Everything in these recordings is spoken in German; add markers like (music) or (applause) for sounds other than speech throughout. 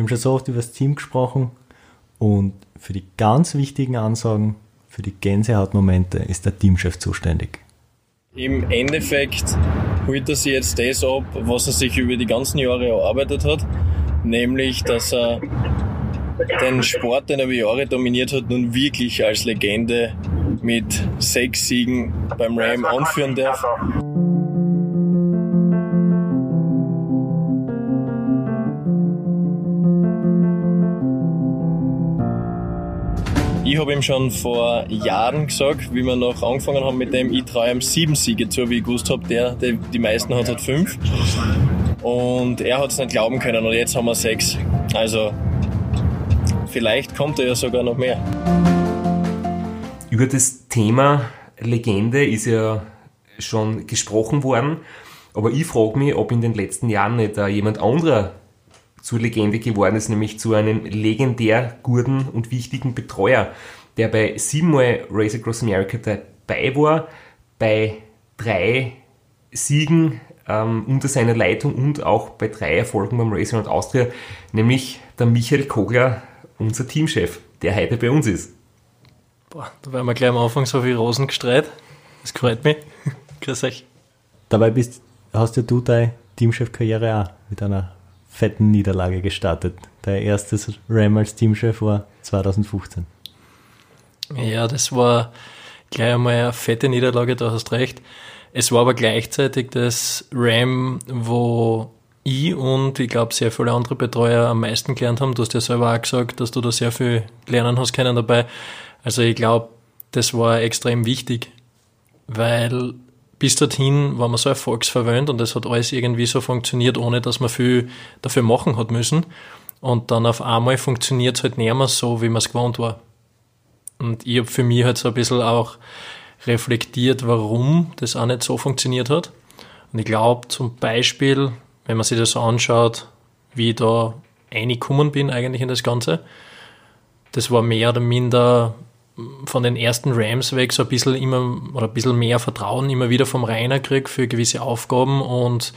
Wir haben schon so oft über das Team gesprochen und für die ganz wichtigen Ansagen, für die Gänsehautmomente ist der Teamchef zuständig. Im Endeffekt holt er sich jetzt das ab, was er sich über die ganzen Jahre erarbeitet hat, nämlich dass er den Sport, den er über Jahre dominiert hat, nun wirklich als Legende mit sechs Siegen beim Ram anführen darf. Habe ihm schon vor Jahren gesagt, wie wir noch angefangen haben mit dem, ich traue ihm sieben Siege zu, wie ich gewusst habe, der, der die meisten hat, hat fünf. Und er hat es nicht glauben können und jetzt haben wir sechs. Also vielleicht kommt er ja sogar noch mehr. Über das Thema Legende ist ja schon gesprochen worden, aber ich frage mich, ob in den letzten Jahren nicht jemand anderer zur Legende geworden ist, nämlich zu einem legendär guten und wichtigen Betreuer, der bei siebenmal Race Across America dabei war, bei drei Siegen ähm, unter seiner Leitung und auch bei drei Erfolgen beim Racing Around Austria, nämlich der Michael Kogler, unser Teamchef, der heute bei uns ist. Boah, da werden wir gleich am Anfang so viel Rosen gestreut. Das freut mich. (laughs) Grüß euch. Dabei bist, hast ja du deine Teamchef-Karriere auch mit einer fetten Niederlage gestartet. Dein erstes Ram als Teamchef war 2015. Ja, das war gleich einmal eine fette Niederlage, da hast recht. Es war aber gleichzeitig das Ram, wo ich und ich glaube sehr viele andere Betreuer am meisten gelernt haben. Du hast ja selber auch gesagt, dass du da sehr viel lernen hast können dabei. Also ich glaube, das war extrem wichtig, weil bis dorthin war man so erfolgsverwöhnt und es hat alles irgendwie so funktioniert, ohne dass man viel dafür machen hat müssen. Und dann auf einmal funktioniert es halt nicht mehr so, wie man es gewohnt war. Und ich habe für mich halt so ein bisschen auch reflektiert, warum das auch nicht so funktioniert hat. Und ich glaube zum Beispiel, wenn man sich das anschaut, wie ich da reingekommen bin eigentlich in das Ganze, das war mehr oder minder von den ersten Rams weg so ein bisschen immer oder ein bisschen mehr Vertrauen immer wieder vom Rainer krieg für gewisse Aufgaben und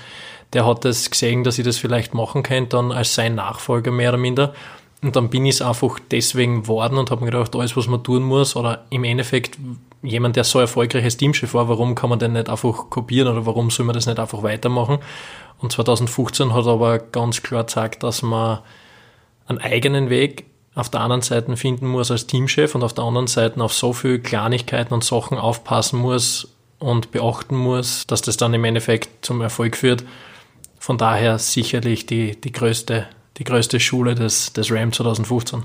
der hat das gesehen, dass ich das vielleicht machen könnte, dann als sein Nachfolger mehr oder minder. Und dann bin ich es einfach deswegen geworden und habe mir gedacht, alles, was man tun muss, oder im Endeffekt jemand, der so erfolgreiches Teamchef war, warum kann man den nicht einfach kopieren oder warum soll man das nicht einfach weitermachen? Und 2015 hat aber ganz klar gezeigt, dass man einen eigenen Weg auf der anderen Seite finden muss als Teamchef und auf der anderen Seite auf so viele Kleinigkeiten und Sachen aufpassen muss und beachten muss, dass das dann im Endeffekt zum Erfolg führt. Von daher sicherlich die, die, größte, die größte Schule des, des RAM 2015.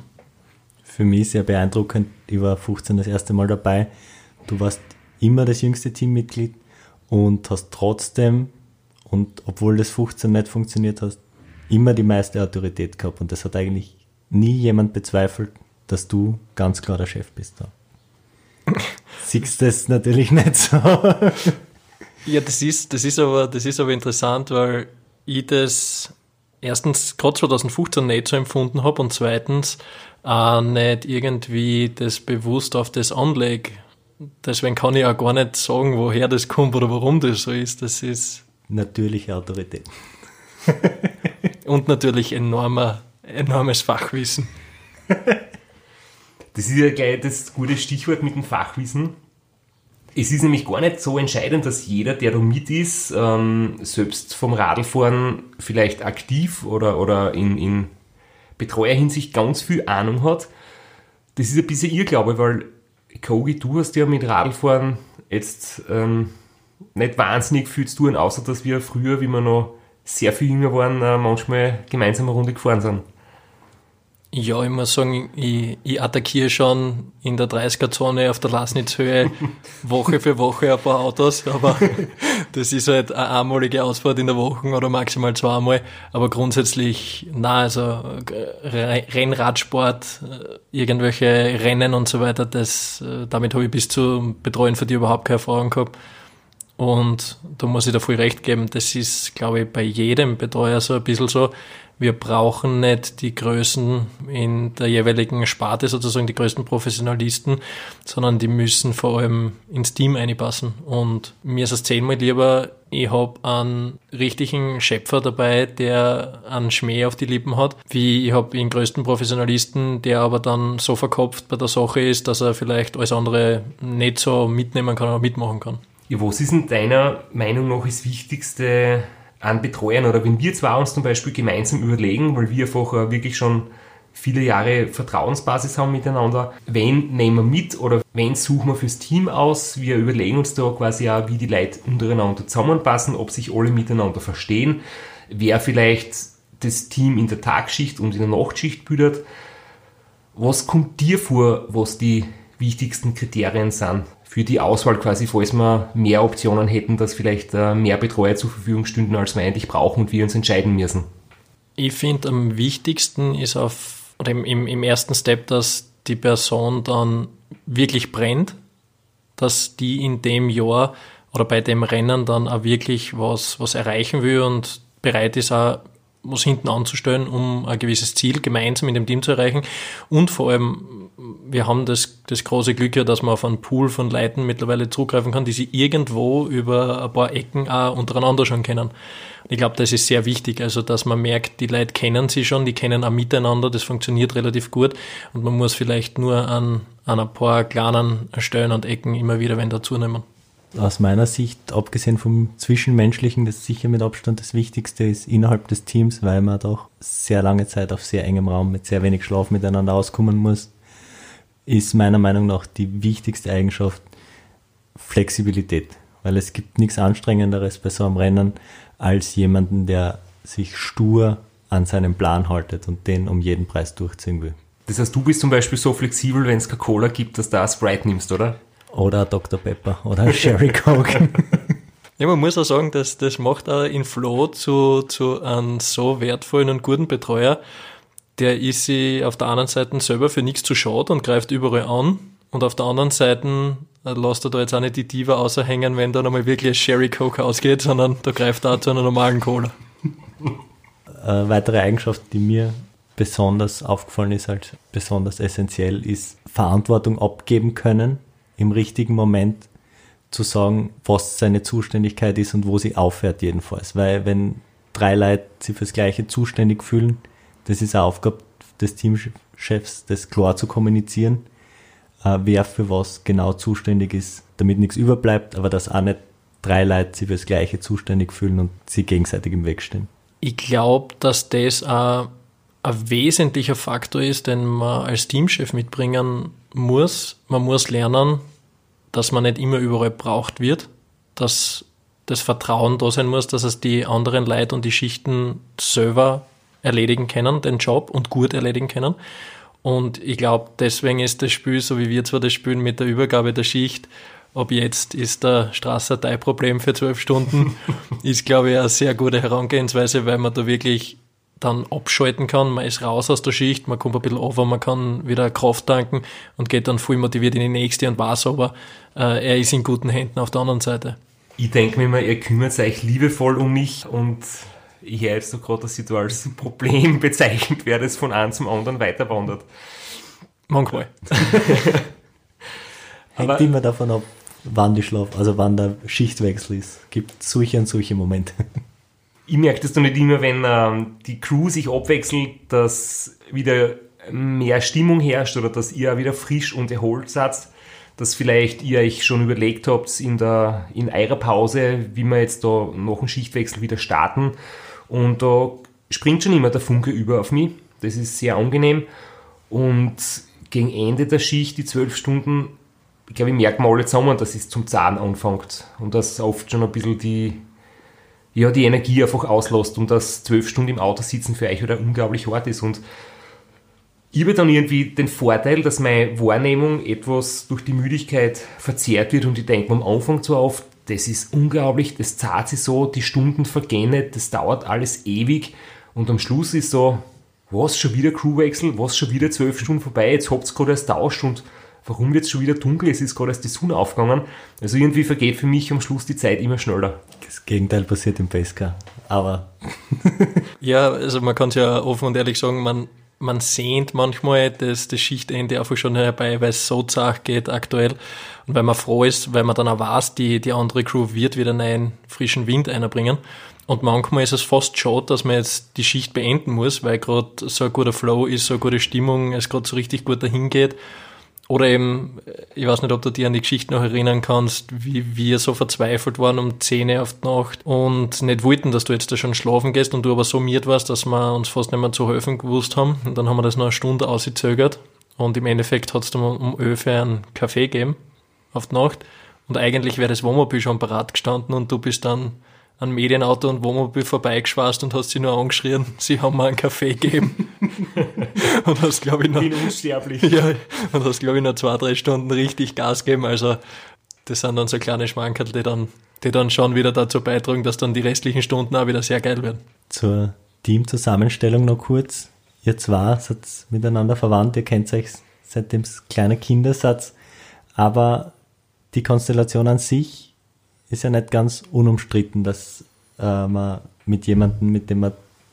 Für mich sehr beeindruckend. Ich war 15 das erste Mal dabei. Du warst immer das jüngste Teammitglied und hast trotzdem, und obwohl das 15 nicht funktioniert hast, immer die meiste Autorität gehabt. Und das hat eigentlich nie jemand bezweifelt, dass du ganz klar der Chef bist da. Siehst du das natürlich nicht so. ja, das ist, das ist aber, das ist aber interessant, weil ich das erstens gerade 2015 nicht so empfunden habe und zweitens äh, nicht irgendwie das bewusst auf das anlege. Deswegen kann ich auch gar nicht sagen, woher das kommt oder warum das so ist. Das ist natürliche Autorität. und natürlich enormer enormes Fachwissen. das ist ja gleich das gute Stichwort mit dem Fachwissen. Es ist nämlich gar nicht so entscheidend, dass jeder, der da mit ist, ähm, selbst vom Radlfahren vielleicht aktiv oder, oder in, in Betreuerhinsicht ganz viel Ahnung hat. Das ist ein bisschen Irrglaube, weil Kogi, du hast ja mit Radlfahren jetzt ähm, nicht wahnsinnig viel zu tun, außer dass wir früher, wie wir noch sehr viel jünger waren, äh, manchmal gemeinsam eine Runde gefahren sind. Ja, ich muss sagen, ich, ich attackiere schon in der 30er-Zone auf der Lasnitzhöhe (laughs) Woche für Woche ein paar Autos, aber (laughs) das ist halt eine einmalige Ausfahrt in der Woche oder maximal zweimal. Aber grundsätzlich, na, also Rennradsport, irgendwelche Rennen und so weiter, das, damit habe ich bis zu Betreuen für die überhaupt keine Erfahrung gehabt. Und da muss ich da voll recht geben, das ist, glaube ich, bei jedem Betreuer so ein bisschen so. Wir brauchen nicht die Größen in der jeweiligen Sparte, sozusagen die größten Professionalisten, sondern die müssen vor allem ins Team einpassen. Und mir ist es zehnmal lieber, ich habe einen richtigen Schöpfer dabei, der einen Schmäh auf die Lippen hat, wie ich habe den größten Professionalisten, der aber dann so verkopft bei der Sache ist, dass er vielleicht alles andere nicht so mitnehmen kann oder mitmachen kann. Ja, was ist denn deiner Meinung nach das Wichtigste an Betreuern oder wenn wir zwei uns zum Beispiel gemeinsam überlegen, weil wir einfach wirklich schon viele Jahre Vertrauensbasis haben miteinander. Wen nehmen wir mit oder wen suchen wir fürs Team aus? Wir überlegen uns da quasi auch, wie die Leute untereinander zusammenpassen, ob sich alle miteinander verstehen, wer vielleicht das Team in der Tagschicht und in der Nachtschicht bildet. Was kommt dir vor, was die wichtigsten Kriterien sind für die Auswahl quasi, falls wir mehr Optionen hätten, dass vielleicht äh, mehr Betreuer zur Verfügung stünden, als wir eigentlich brauchen und wir uns entscheiden müssen? Ich finde, am wichtigsten ist auf, oder im, im, im ersten Step, dass die Person dann wirklich brennt, dass die in dem Jahr oder bei dem Rennen dann auch wirklich was, was erreichen will und bereit ist, auch was hinten anzustellen, um ein gewisses Ziel gemeinsam in dem Team zu erreichen. Und vor allem, wir haben das, das große Glück ja, dass man auf einen Pool von Leuten mittlerweile zugreifen kann, die sich irgendwo über ein paar Ecken auch untereinander schon kennen. Ich glaube, das ist sehr wichtig, also dass man merkt, die Leute kennen sie schon, die kennen auch miteinander, das funktioniert relativ gut und man muss vielleicht nur an, an ein paar kleinen Stellen und Ecken immer wieder wenn dazu nehmen aus meiner Sicht, abgesehen vom Zwischenmenschlichen, das sicher mit Abstand das Wichtigste ist innerhalb des Teams, weil man doch sehr lange Zeit auf sehr engem Raum mit sehr wenig Schlaf miteinander auskommen muss, ist meiner Meinung nach die wichtigste Eigenschaft Flexibilität. Weil es gibt nichts Anstrengenderes bei so einem Rennen als jemanden, der sich stur an seinen Plan haltet und den um jeden Preis durchziehen will. Das heißt, du bist zum Beispiel so flexibel, wenn es Coca-Cola gibt, dass du da Sprite nimmst, oder? Oder Dr. Pepper oder (laughs) Sherry Coke. ja, man muss auch sagen, dass das macht auch in Flo zu, zu einem so wertvollen und guten Betreuer. Der ist sich auf der einen Seite selber für nichts zu schade und greift überall an. Und auf der anderen Seite äh, lässt er da jetzt auch nicht die Diva außerhängen, wenn da nochmal wirklich ein Sherry Coke ausgeht, sondern da greift er auch zu einer normalen Cola. Eine äh, weitere Eigenschaft, die mir besonders aufgefallen ist, als besonders essentiell, ist Verantwortung abgeben können im richtigen Moment zu sagen, was seine Zuständigkeit ist und wo sie aufhört jedenfalls. Weil wenn drei Leute sich fürs Gleiche zuständig fühlen, das ist eine Aufgabe des Teamchefs, das klar zu kommunizieren, äh, wer für was genau zuständig ist, damit nichts überbleibt, aber dass auch nicht drei Leute sich fürs Gleiche zuständig fühlen und sie gegenseitig im Weg stehen. Ich glaube, dass das ein, ein wesentlicher Faktor ist, den man als Teamchef mitbringen muss. Man muss lernen, dass man nicht immer überall braucht wird, dass das Vertrauen da sein muss, dass es die anderen Leute und die Schichten selber erledigen können, den Job und gut erledigen können. Und ich glaube, deswegen ist das Spiel, so wie wir zwar das spielen mit der Übergabe der Schicht, ob jetzt ist der Strasser Teilproblem für zwölf Stunden, (laughs) ist, glaube ich, eine sehr gute Herangehensweise, weil man da wirklich dann abschalten kann, man ist raus aus der Schicht, man kommt ein bisschen over, man kann wieder Kraft tanken und geht dann voll motiviert in die nächste und weiß aber, äh, er ist in guten Händen auf der anderen Seite. Ich denke mir immer, ihr kümmert euch liebevoll um mich und ich höre jetzt so gerade, dass ich da als (laughs) Problem bezeichnet werde, das von einem zum anderen weiterwandert. Manchmal. (laughs) Hängt immer davon ab, wann die Schlaf, also wann der Schichtwechsel ist. Gibt solche und solche Momente (laughs) ich merke das doch nicht immer, wenn ähm, die Crew sich abwechselt, dass wieder mehr Stimmung herrscht oder dass ihr wieder frisch und erholt seid, dass vielleicht ihr euch schon überlegt habt in, der, in eurer Pause, wie wir jetzt da nach dem Schichtwechsel wieder starten. Und da springt schon immer der Funke über auf mich. Das ist sehr angenehm. Und gegen Ende der Schicht, die zwölf Stunden, ich glaube, ich merke mal alle zusammen, dass es zum Zahn anfängt. Und dass oft schon ein bisschen die, ja, die Energie einfach auslässt und dass zwölf Stunden im Auto sitzen für euch wieder unglaublich hart ist. Und ich habe dann irgendwie den Vorteil, dass meine Wahrnehmung etwas durch die Müdigkeit verzerrt wird und ich denke am Anfang zwar oft, das ist unglaublich, das zahlt sich so, die Stunden vergehen nicht, das dauert alles ewig und am Schluss ist so, was, schon wieder Crewwechsel, was, schon wieder zwölf Stunden vorbei, jetzt habt ihr gerade erst tauscht und warum wird es schon wieder dunkel? Es ist gerade erst die Sonne aufgegangen. Also irgendwie vergeht für mich am Schluss die Zeit immer schneller. Das Gegenteil passiert im Pesca. Aber. (laughs) ja, also man kann es ja offen und ehrlich sagen, man, man sehnt manchmal das, das Schichtende einfach schon herbei, weil es so zart geht aktuell. Und weil man froh ist, weil man dann auch weiß, die, die andere Crew wird wieder einen frischen Wind einbringen. Und manchmal ist es fast schade, dass man jetzt die Schicht beenden muss, weil gerade so ein guter Flow ist, so eine gute Stimmung, es gerade so richtig gut dahin geht. Oder eben, ich weiß nicht, ob du dir an die Geschichte noch erinnern kannst, wie wir so verzweifelt waren um 10 Uhr auf die Nacht und nicht wollten, dass du jetzt da schon schlafen gehst und du aber so miert warst, dass wir uns fast nicht mehr zu helfen gewusst haben. Und dann haben wir das noch eine Stunde ausgezögert und im Endeffekt hat es dann um 11 Uhr einen Kaffee gegeben auf die Nacht und eigentlich wäre das Wohnmobil schon parat gestanden und du bist dann an Medienauto und Wohnmobil vorbeigeschwast und hast sie nur angeschrien, (laughs) sie haben mir einen Kaffee gegeben. (laughs) und hast, glaube ich, noch, Bin unsterblich. ja, und hast, glaube ich, noch zwei, drei Stunden richtig Gas gegeben. Also, das sind dann so kleine Schmankerl, die dann, die dann schon wieder dazu beitragen, dass dann die restlichen Stunden auch wieder sehr geil werden. Zur Teamzusammenstellung noch kurz. Ihr zwei seid miteinander verwandt, ihr kennt euch seitdem kleiner Kindersatz, aber die Konstellation an sich ist ja nicht ganz unumstritten, dass äh, man mit jemandem, mit dem man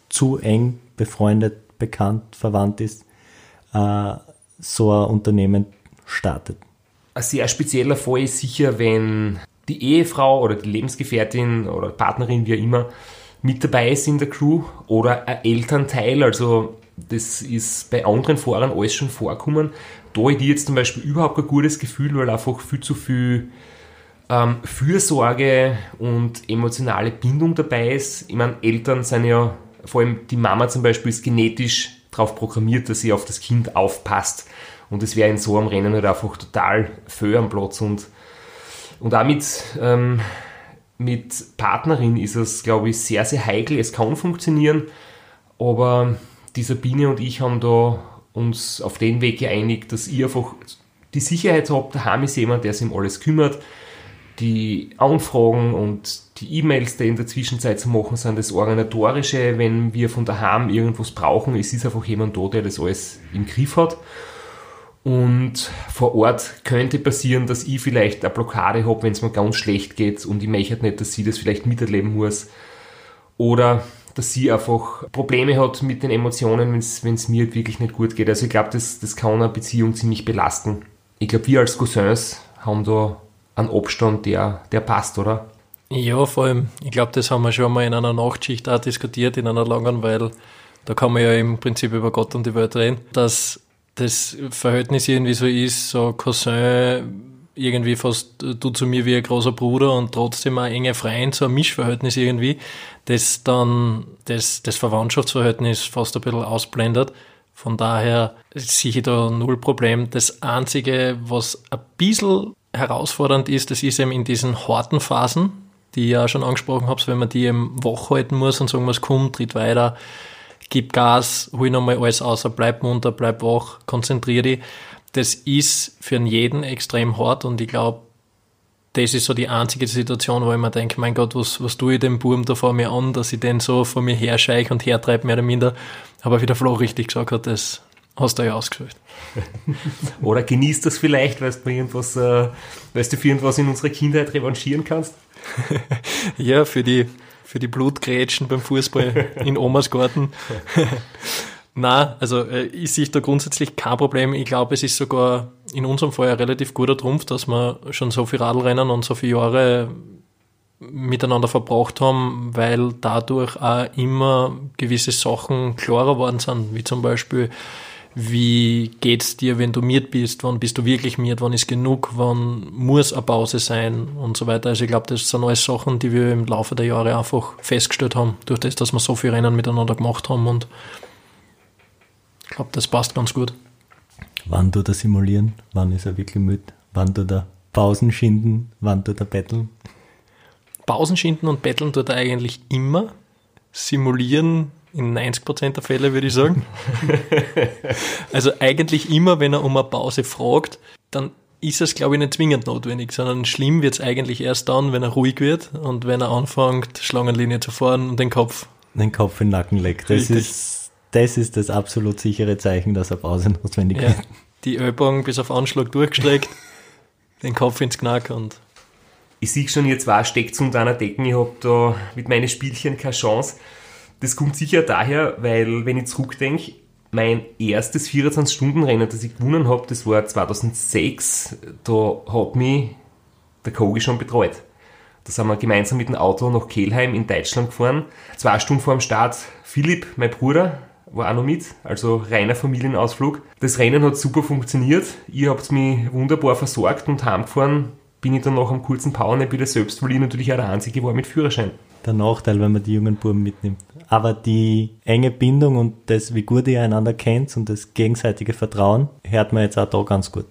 zu eng befreundet, bekannt, verwandt ist, äh, so ein Unternehmen startet. Ein sehr spezieller Fall ist sicher, wenn die Ehefrau oder die Lebensgefährtin oder Partnerin, wie auch immer, mit dabei ist in der Crew oder ein Elternteil. Also das ist bei anderen Fahrern alles schon vorkommen. Da hätte ich jetzt zum Beispiel überhaupt kein gutes Gefühl, weil einfach viel zu viel ähm, Fürsorge und emotionale Bindung dabei ist. Ich meine, Eltern sind ja, vor allem die Mama zum Beispiel, ist genetisch darauf programmiert, dass sie auf das Kind aufpasst. Und es wäre in so einem Rennen halt einfach total föh am Platz. Und, und auch mit, ähm, mit Partnerin ist es, glaube ich, sehr, sehr heikel. Es kann funktionieren, aber die Sabine und ich haben da uns auf den Weg geeinigt, dass ich einfach die Sicherheit habe, daheim ist jemand, der sich um alles kümmert, die Anfragen und die E-Mails, die in der Zwischenzeit zu machen sind, das Organisatorische, wenn wir von daheim irgendwas brauchen, es ist einfach jemand da, der das alles im Griff hat. Und vor Ort könnte passieren, dass ich vielleicht eine Blockade habe, wenn es mir ganz schlecht geht und ich möchte nicht, dass sie das vielleicht miterleben muss. Oder dass sie einfach Probleme hat mit den Emotionen, wenn es mir wirklich nicht gut geht. Also ich glaube, das, das kann eine Beziehung ziemlich belasten. Ich glaube, wir als Cousins haben da einen Abstand, der, der passt, oder? Ja, vor allem, ich glaube, das haben wir schon mal in einer Nachtschicht auch diskutiert, in einer langen, weil da kann man ja im Prinzip über Gott und die Welt reden, dass das Verhältnis irgendwie so ist, so Cousin irgendwie fast du zu mir wie ein großer Bruder und trotzdem ein enge Freund, so ein Mischverhältnis irgendwie, das dann das, das Verwandtschaftsverhältnis fast ein bisschen ausblendet. Von daher sehe ich da null Problem. Das Einzige, was ein bisschen herausfordernd ist, das ist eben in diesen harten Phasen, die ich ja schon angesprochen habe, wenn man die eben wach halten muss und sagen muss, komm, tritt weiter, gib Gas, hol nochmal alles außer, bleib munter, bleib wach, konzentriere dich. Das ist für jeden extrem hart und ich glaube, das ist so die einzige Situation, wo ich mir denke, mein Gott, was, was tue ich dem Burm da vor mir an, dass ich den so vor mir herscheich und hertreibe, mehr oder minder. Aber wie der Flo richtig gesagt hat, das hast du ja ausgesucht. (laughs) Oder genießt das vielleicht, weil du, irgendwas, äh, weil du für irgendwas in unserer Kindheit revanchieren kannst? (laughs) ja, für die, für die Blutgrätschen beim Fußball in Omas Garten. (laughs) Na, also äh, ich sehe da grundsätzlich kein Problem. Ich glaube, es ist sogar in unserem Fall ein relativ guter Trumpf, dass wir schon so viel Radlrennen und so viele Jahre miteinander verbracht haben, weil dadurch auch immer gewisse Sachen klarer worden sind, wie zum Beispiel wie geht's dir, wenn du miert bist, wann bist du wirklich miert, wann ist genug, wann muss eine Pause sein und so weiter. Also ich glaube, das sind alles Sachen, die wir im Laufe der Jahre einfach festgestellt haben, durch das, dass wir so viel Rennen miteinander gemacht haben und ich glaube, das passt ganz gut. Wann tut er simulieren? Wann ist er wirklich müde? Wann tut er Pausen schinden? Wann tut er betteln? Pausen schinden und betteln tut er eigentlich immer. Simulieren in 90% der Fälle, würde ich sagen. (laughs) also eigentlich immer, wenn er um eine Pause fragt, dann ist es, glaube ich, nicht zwingend notwendig, sondern schlimm wird es eigentlich erst dann, wenn er ruhig wird und wenn er anfängt, Schlangenlinie zu fahren und den Kopf. Den Kopf in den Nacken leckt. Das ist, das ist das absolut sichere Zeichen, dass er Pause (laughs) notwendig ja. wird. die Ellbogen bis auf Anschlag durchgestreckt, (laughs) den Kopf ins Knack und. Ich sehe schon, ihr zwei steckt unter einer Decken, ich habe da mit meinen Spielchen keine Chance. Das kommt sicher daher, weil, wenn ich zurückdenke, mein erstes 24-Stunden-Rennen, das ich gewonnen habe, das war 2006. Da hat mich der Kogi schon betreut. Da sind wir gemeinsam mit dem Auto nach Kelheim in Deutschland gefahren. Zwei Stunden vor dem Start Philipp, mein Bruder, war auch noch mit, also reiner Familienausflug. Das Rennen hat super funktioniert. Ihr habt mich wunderbar versorgt und heimgefahren bin ich dann nach einem kurzen Powernap wieder selbst, weil ich natürlich auch der Einzige war mit Führerschein. Der Nachteil, wenn man die jungen Buben mitnimmt. Aber die enge Bindung und das, wie gut ihr einander kennt und das gegenseitige Vertrauen, hört man jetzt auch da ganz gut.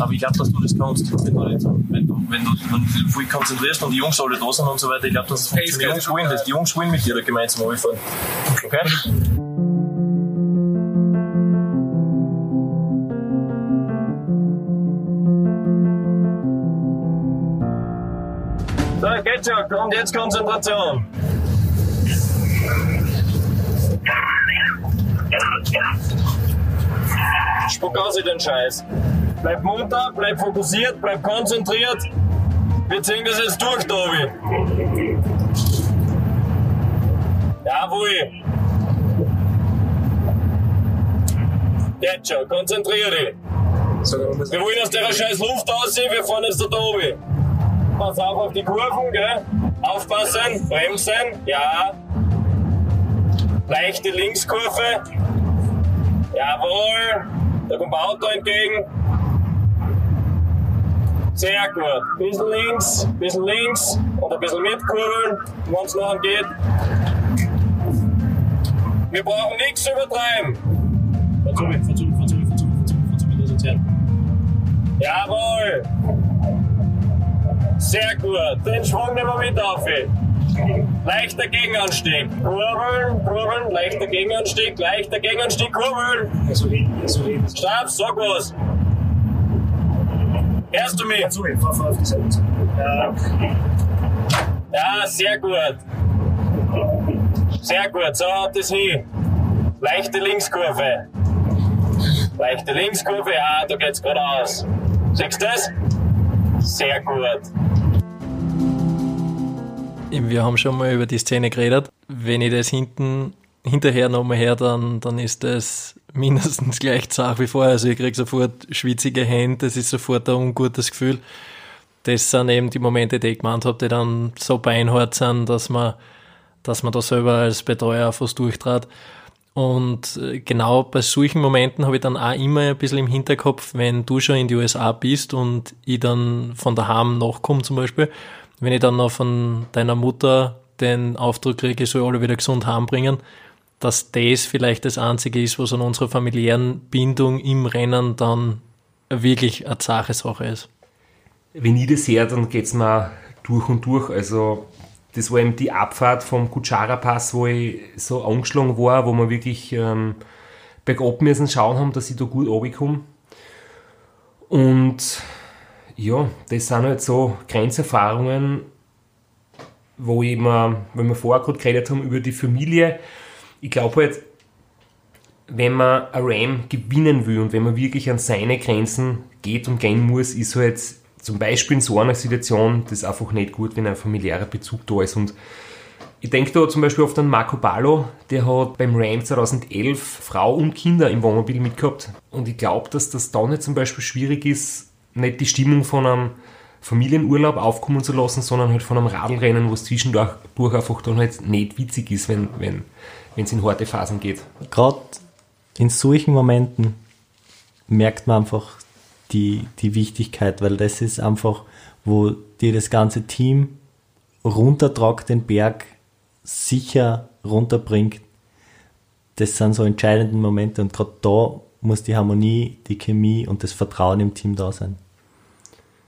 Aber ich glaube, dass du das kannst. Wenn du, wenn du, wenn konzentrierst und die Jungs alle da sind und so weiter, ich glaube, dass es funktioniert. Die Jungs wollen das. Die Jungs wollen mit dir da gemeinsam runterfahren. Okay? So, schon. Und jetzt Konzentration. Spuck aus den Scheiß. Bleib munter, bleib fokussiert, bleib konzentriert. Wir ziehen das jetzt durch, Tobi. Jawohl. Jetzt schon, konzentrier dich. Wir wollen aus der scheiß Luft aussehen, wir fahren jetzt da Tobi. Pass auf auf die Kurven, gell? Aufpassen, bremsen, ja. Leichte Linkskurve. Jawohl. Da kommt ein Auto entgegen. Sehr gut. Bisschen links, bisschen links und ein bisschen mitkurbeln, wenn es noch geht. Wir brauchen nichts übertreiben. Verzeih, verzeih, verzeih, verzeih, verzeih, verzeih, Jawohl. Sehr gut. Den Schwung nehmen wir mit auf. Leichter Gegenanstieg. Kurbeln, kurbeln, leichter Gegenanstieg, leichter Gegenanstieg, kurbeln. Also hinten, also hinten. Stopp, sag was. Hörst du mich? Also, fahr, fahr auf die Seite. Ja. ja, sehr gut. Sehr gut, so haut es hin. Leichte Linkskurve. Leichte Linkskurve, ja, da geht's geradeaus. Siehst du das? Sehr gut. Wir haben schon mal über die Szene geredet. Wenn ich das hinten hinterher nochmal her, dann, dann ist das (laughs) mindestens gleich zart wie vorher. Also ich kriege sofort schwitzige Hände, das ist sofort ein ungutes Gefühl. Das sind eben die Momente, die ich gemeint habe, die dann so beinhart sind, dass man, dass man da selber als Betreuer fast durchtrat. Und äh, genau bei solchen Momenten habe ich dann auch immer ein bisschen im Hinterkopf, wenn du schon in die USA bist und ich dann von daheim nachkomme zum Beispiel, wenn ich dann noch von deiner Mutter den Auftrag kriege, ich soll alle wieder gesund heimbringen, dass das vielleicht das Einzige ist, was an unserer familiären Bindung im Rennen dann wirklich eine zache Sache ist. Wenn ich das höre, dann geht es mir durch und durch. Also das war eben die Abfahrt vom Kutschara-Pass, wo ich so angeschlagen war, wo wir wirklich ähm, bergab müssen schauen haben, dass ich da gut runterkomme. Und ja, das sind halt so Grenzerfahrungen, wo ich mir, wenn wir vorher gerade geredet haben über die Familie, ich glaube halt, wenn man ein Ram gewinnen will und wenn man wirklich an seine Grenzen geht und gehen muss, ist halt zum Beispiel in so einer Situation das einfach nicht gut, wenn ein familiärer Bezug da ist. Und ich denke da zum Beispiel oft an Marco Ballo, der hat beim Ram 2011 Frau und Kinder im Wohnmobil mitgehabt. Und ich glaube, dass das da nicht zum Beispiel schwierig ist, nicht die Stimmung von einem Familienurlaub aufkommen zu lassen, sondern halt von einem Radlrennen, wo es zwischendurch einfach dann halt nicht witzig ist, wenn wenn es in harte Phasen geht. Gerade in solchen Momenten merkt man einfach die, die Wichtigkeit, weil das ist einfach, wo dir das ganze Team runtertragt, den Berg sicher runterbringt. Das sind so entscheidende Momente und gerade da muss die Harmonie, die Chemie und das Vertrauen im Team da sein.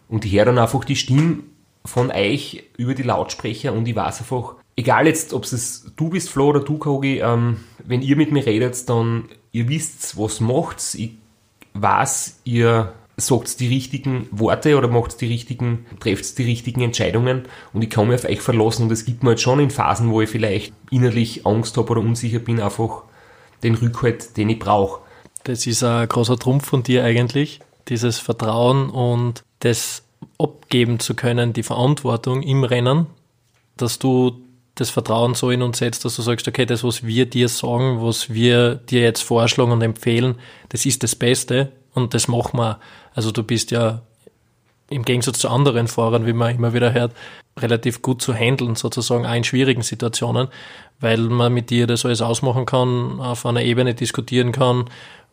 Und ich höre dann einfach die Stimme von euch über die Lautsprecher und ich weiß einfach, egal jetzt, ob es du bist, Flo oder du, Kogi, ähm, wenn ihr mit mir redet, dann ihr wisst, was macht Ich weiß, ihr sagt die richtigen Worte oder macht die richtigen, trefft die richtigen Entscheidungen. Und ich kann mich auf euch verlassen. Und es gibt mir jetzt schon in Phasen, wo ich vielleicht innerlich Angst habe oder unsicher bin, einfach den Rückhalt, den ich brauche. Das ist ein großer Trumpf von dir eigentlich, dieses Vertrauen und das abgeben zu können, die Verantwortung im Rennen, dass du das Vertrauen so in uns setzt, dass du sagst, okay, das, was wir dir sagen, was wir dir jetzt vorschlagen und empfehlen, das ist das Beste und das machen wir. Also du bist ja im Gegensatz zu anderen Fahrern, wie man immer wieder hört, relativ gut zu handeln, sozusagen auch in schwierigen Situationen, weil man mit dir das alles ausmachen kann, auf einer Ebene diskutieren kann,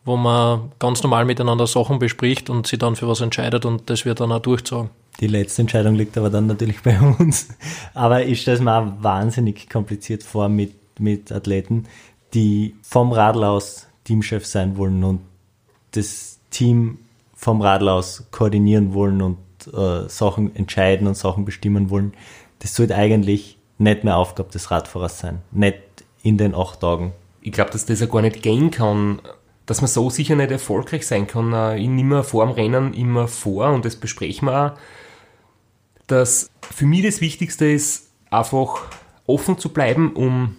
wo man ganz normal miteinander Sachen bespricht und sich dann für was entscheidet und das wird dann auch durchzogen. Die letzte Entscheidung liegt aber dann natürlich (laughs) bei uns. Aber ich stelle es mir auch wahnsinnig kompliziert vor mit, mit Athleten, die vom Radl aus Teamchef sein wollen und das Team vom Radl aus koordinieren wollen und äh, Sachen entscheiden und Sachen bestimmen wollen. Das sollte eigentlich nicht mehr Aufgabe des Radfahrers sein. Nicht in den acht Tagen. Ich glaube, dass das ja gar nicht gehen kann, dass man so sicher nicht erfolgreich sein kann. Äh, ich nehme vor dem Rennen immer vor und das besprechen wir auch dass für mich das Wichtigste ist, einfach offen zu bleiben, um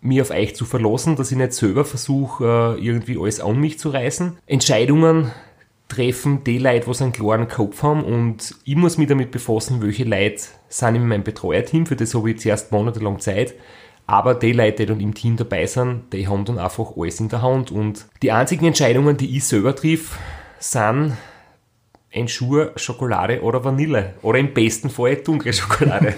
mir auf euch zu verlassen, dass ich nicht selber versuche, äh, irgendwie alles an mich zu reißen. Entscheidungen treffen die Leute, die einen klaren Kopf haben und ich muss mich damit befassen, welche Leute sind in meinem Betreuerteam, für das habe ich zuerst monatelang Zeit, aber die Leute, die dann im Team dabei sind, die haben dann einfach alles in der Hand und die einzigen Entscheidungen, die ich selber triff, sind ein Schuh Schokolade oder Vanille. Oder im besten Fall dunkle Schokolade.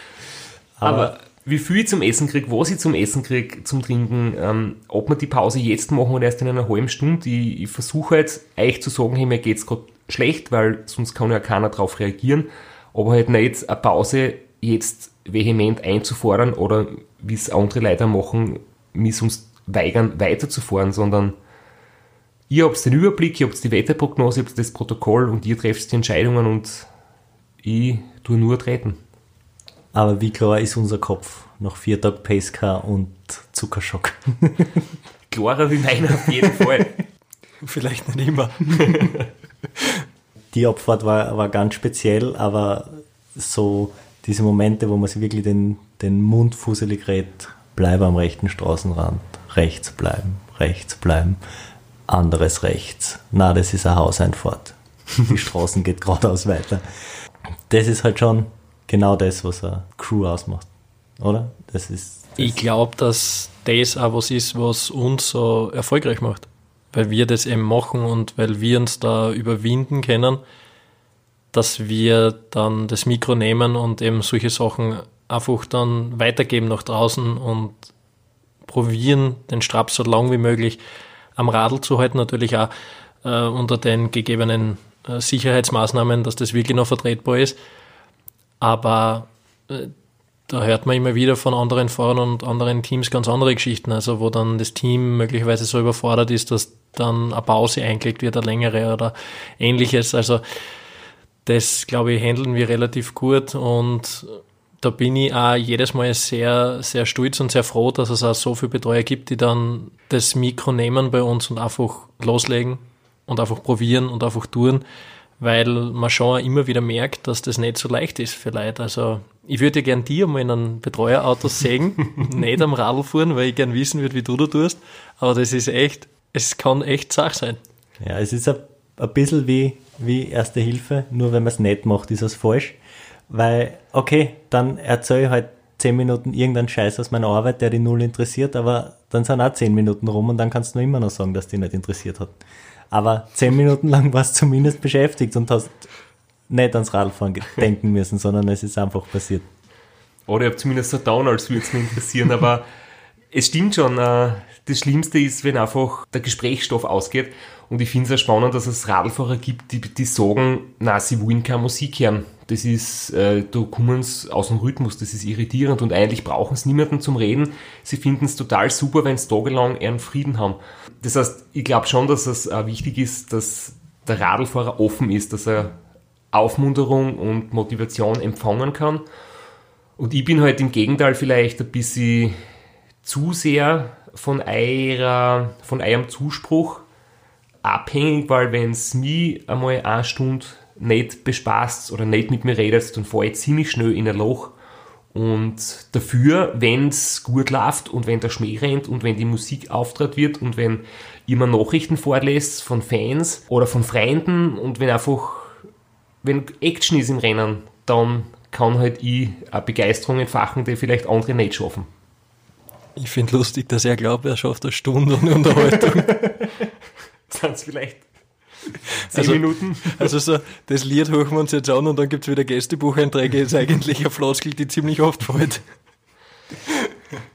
(laughs) Aber, Aber, wie viel ich zum Essen kriege, was ich zum Essen kriege, zum Trinken, ähm, ob wir die Pause jetzt machen oder erst in einer halben Stunde, ich, ich versuche halt euch zu sagen, hey, mir geht's gerade schlecht, weil sonst kann ja keiner darauf reagieren. Aber halt nicht eine Pause jetzt vehement einzufordern oder wie es andere Leute machen, mich sonst weigern weiterzufahren, sondern ihr habt den Überblick, ihr habt die Wetterprognose, ihr habt das Protokoll und ihr trefft die Entscheidungen und ich tue nur treten. Aber wie klar ist unser Kopf nach vier Tagen Pacecar und Zuckerschock? (laughs) Klarer wie meiner auf jeden Fall. (laughs) Vielleicht nicht immer. (laughs) Die Abfahrt war, war ganz speziell, aber so diese Momente, wo man sich wirklich den, den Mund fuselig redet, bleib am rechten Straßenrand, rechts bleiben, rechts bleiben anderes rechts. Na, das ist eine Hauseinfahrt. Die Straßen geht geradeaus weiter. Das ist halt schon genau das, was eine Crew ausmacht, oder? Das ist. Das ich glaube, dass das auch was ist, was uns so erfolgreich macht. Weil wir das eben machen und weil wir uns da überwinden können, dass wir dann das Mikro nehmen und eben solche Sachen einfach dann weitergeben nach draußen und probieren, den Strap so lang wie möglich am Radl zu halten, natürlich auch äh, unter den gegebenen äh, Sicherheitsmaßnahmen, dass das wirklich noch vertretbar ist. Aber äh, da hört man immer wieder von anderen Fahrern und anderen Teams ganz andere Geschichten, also wo dann das Team möglicherweise so überfordert ist, dass dann eine Pause eingelegt wird, eine längere oder ähnliches. Also das, glaube ich, handeln wir relativ gut und da bin ich auch jedes Mal sehr, sehr stolz und sehr froh, dass es auch so viele Betreuer gibt, die dann das Mikro nehmen bei uns und einfach loslegen und einfach probieren und einfach tun, weil man schon immer wieder merkt, dass das nicht so leicht ist für Leute. Also ich würde gern dir mal in einem Betreuerauto sägen, (laughs) nicht am Radl fahren, weil ich gern wissen würde, wie du da tust, aber das ist echt, es kann echt Sache sein. Ja, es ist ein, ein bisschen wie, wie Erste Hilfe, nur wenn man es nicht macht, ist es falsch. Weil, okay, dann erzähle ich halt zehn Minuten irgendeinen Scheiß aus meiner Arbeit, der dich null interessiert, aber dann sind auch zehn Minuten rum und dann kannst du nur immer noch sagen, dass dich nicht interessiert hat. Aber zehn Minuten lang warst du zumindest beschäftigt und hast nicht ans Radfahren (laughs) denken müssen, sondern es ist einfach passiert. Oder ich habe zumindest so down, als würde es mich interessieren, aber (laughs) es stimmt schon, äh, das Schlimmste ist, wenn einfach der Gesprächsstoff ausgeht und ich finde es sehr spannend, dass es Radlfahrer gibt, die, die sagen, na, sie wollen keine Musik hören das ist, äh, da kommen sie aus dem Rhythmus, das ist irritierend und eigentlich brauchen sie niemanden zum Reden. Sie finden es total super, wenn sie tagelang ihren Frieden haben. Das heißt, ich glaube schon, dass es äh, wichtig ist, dass der Radlfahrer offen ist, dass er Aufmunterung und Motivation empfangen kann. Und ich bin halt im Gegenteil vielleicht ein bisschen zu sehr von, eurer, von eurem Zuspruch abhängig, weil wenn es mich einmal eine Stunde nicht bespaßt oder nicht mit mir redet, dann fahre ich ziemlich schnell in ein Loch Und dafür, wenn es gut läuft und wenn der Schmäh rennt und wenn die Musik auftritt wird und wenn immer Nachrichten vorlässt von Fans oder von Freunden und wenn einfach, wenn Action ist im Rennen, dann kann halt ich eine Begeisterung entfachen, die vielleicht andere nicht schaffen. Ich finde lustig, dass er glaubt, er schafft eine Stunde ohne Unterhaltung. (laughs) Sind es vielleicht (laughs) zehn Also- Minuten? Also so, das Lied hören wir uns jetzt an und dann gibt's wieder Gästebucheinträge, ist eigentlich eine Floskel, die ziemlich oft fällt.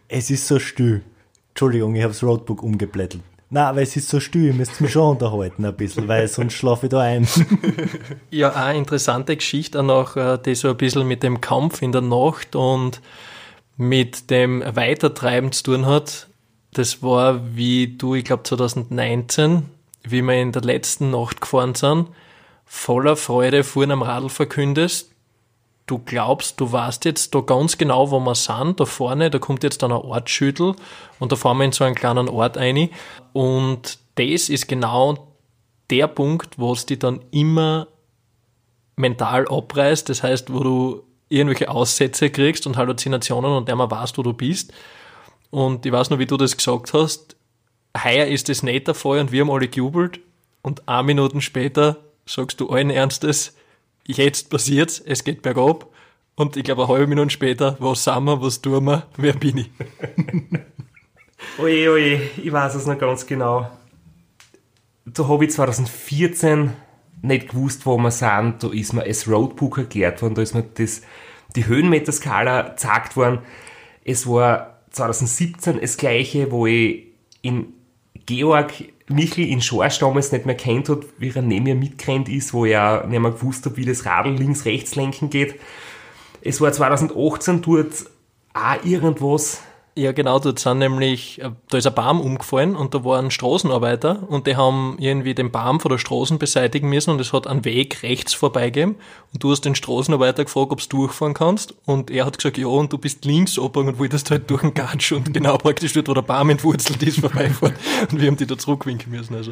Es ist so still. Entschuldigung, ich habe das Roadbook umgeblättert. Na, aber es ist so still, ihr müsst mich schon unterhalten ein bisschen, weil sonst schlafe ich da ein. (laughs) Ja, eine interessante Geschichte auch noch, äh, die so ein bisschen mit dem Kampf in der Nacht und mit dem Weitertreiben zu tun hat. Das war, wie du, ich glaube 2019, wie wir in der letzten Nacht gefahren sind, voller Freude vorhin am Radl verkündest, du glaubst, du weißt jetzt da ganz genau, wo wir sind. Da vorne, da kommt jetzt dann ein Ortsschüttel und da fahren wir in so einen kleinen Ort ein. Und das ist genau der Punkt, wo es dich dann immer mental abreißt. Das heißt, wo du irgendwelche Aussätze kriegst und Halluzinationen und einmal weißt, wo du bist. Und ich weiß noch, wie du das gesagt hast. Heuer ist das nicht der Fall und wir haben alle gejubelt. Und ein Minuten später sagst du allen Ernstes, jetzt passiert's, es geht bergab. Und ich glaube, eine halbe Minute später, was sind wir, was tun wir, (laughs) wer bin ich? Oje, oje, ich weiß es noch ganz genau. Da habe ich 2014 nicht gewusst, wo wir sind. Da ist mir das Roadbook erklärt worden, da ist mir das, die Höhenmeterskala gezeigt worden. Es war 2017 das gleiche, wo ich in Georg Michel in Schorsch damals nicht mehr kennt hat, wie er neben mir mitgerannt ist, wo auch nicht mehr gewusst habe, wie das Radl links-rechts lenken geht. Es war 2018 dort auch irgendwas, Ja, genau, dort sind nämlich, äh, da ist ein Baum umgefallen und da waren Straßenarbeiter und die haben irgendwie den Baum von der Straße beseitigen müssen und es hat einen Weg rechts vorbeigegeben und du hast den Straßenarbeiter gefragt, ob du durchfahren kannst und er hat gesagt, ja, und du bist links abgegangen und wolltest halt durch den Gatsch und genau praktisch dort, wo der Baum entwurzelt ist, (laughs) vorbeifahren und wir haben die da zurückwinken müssen, also.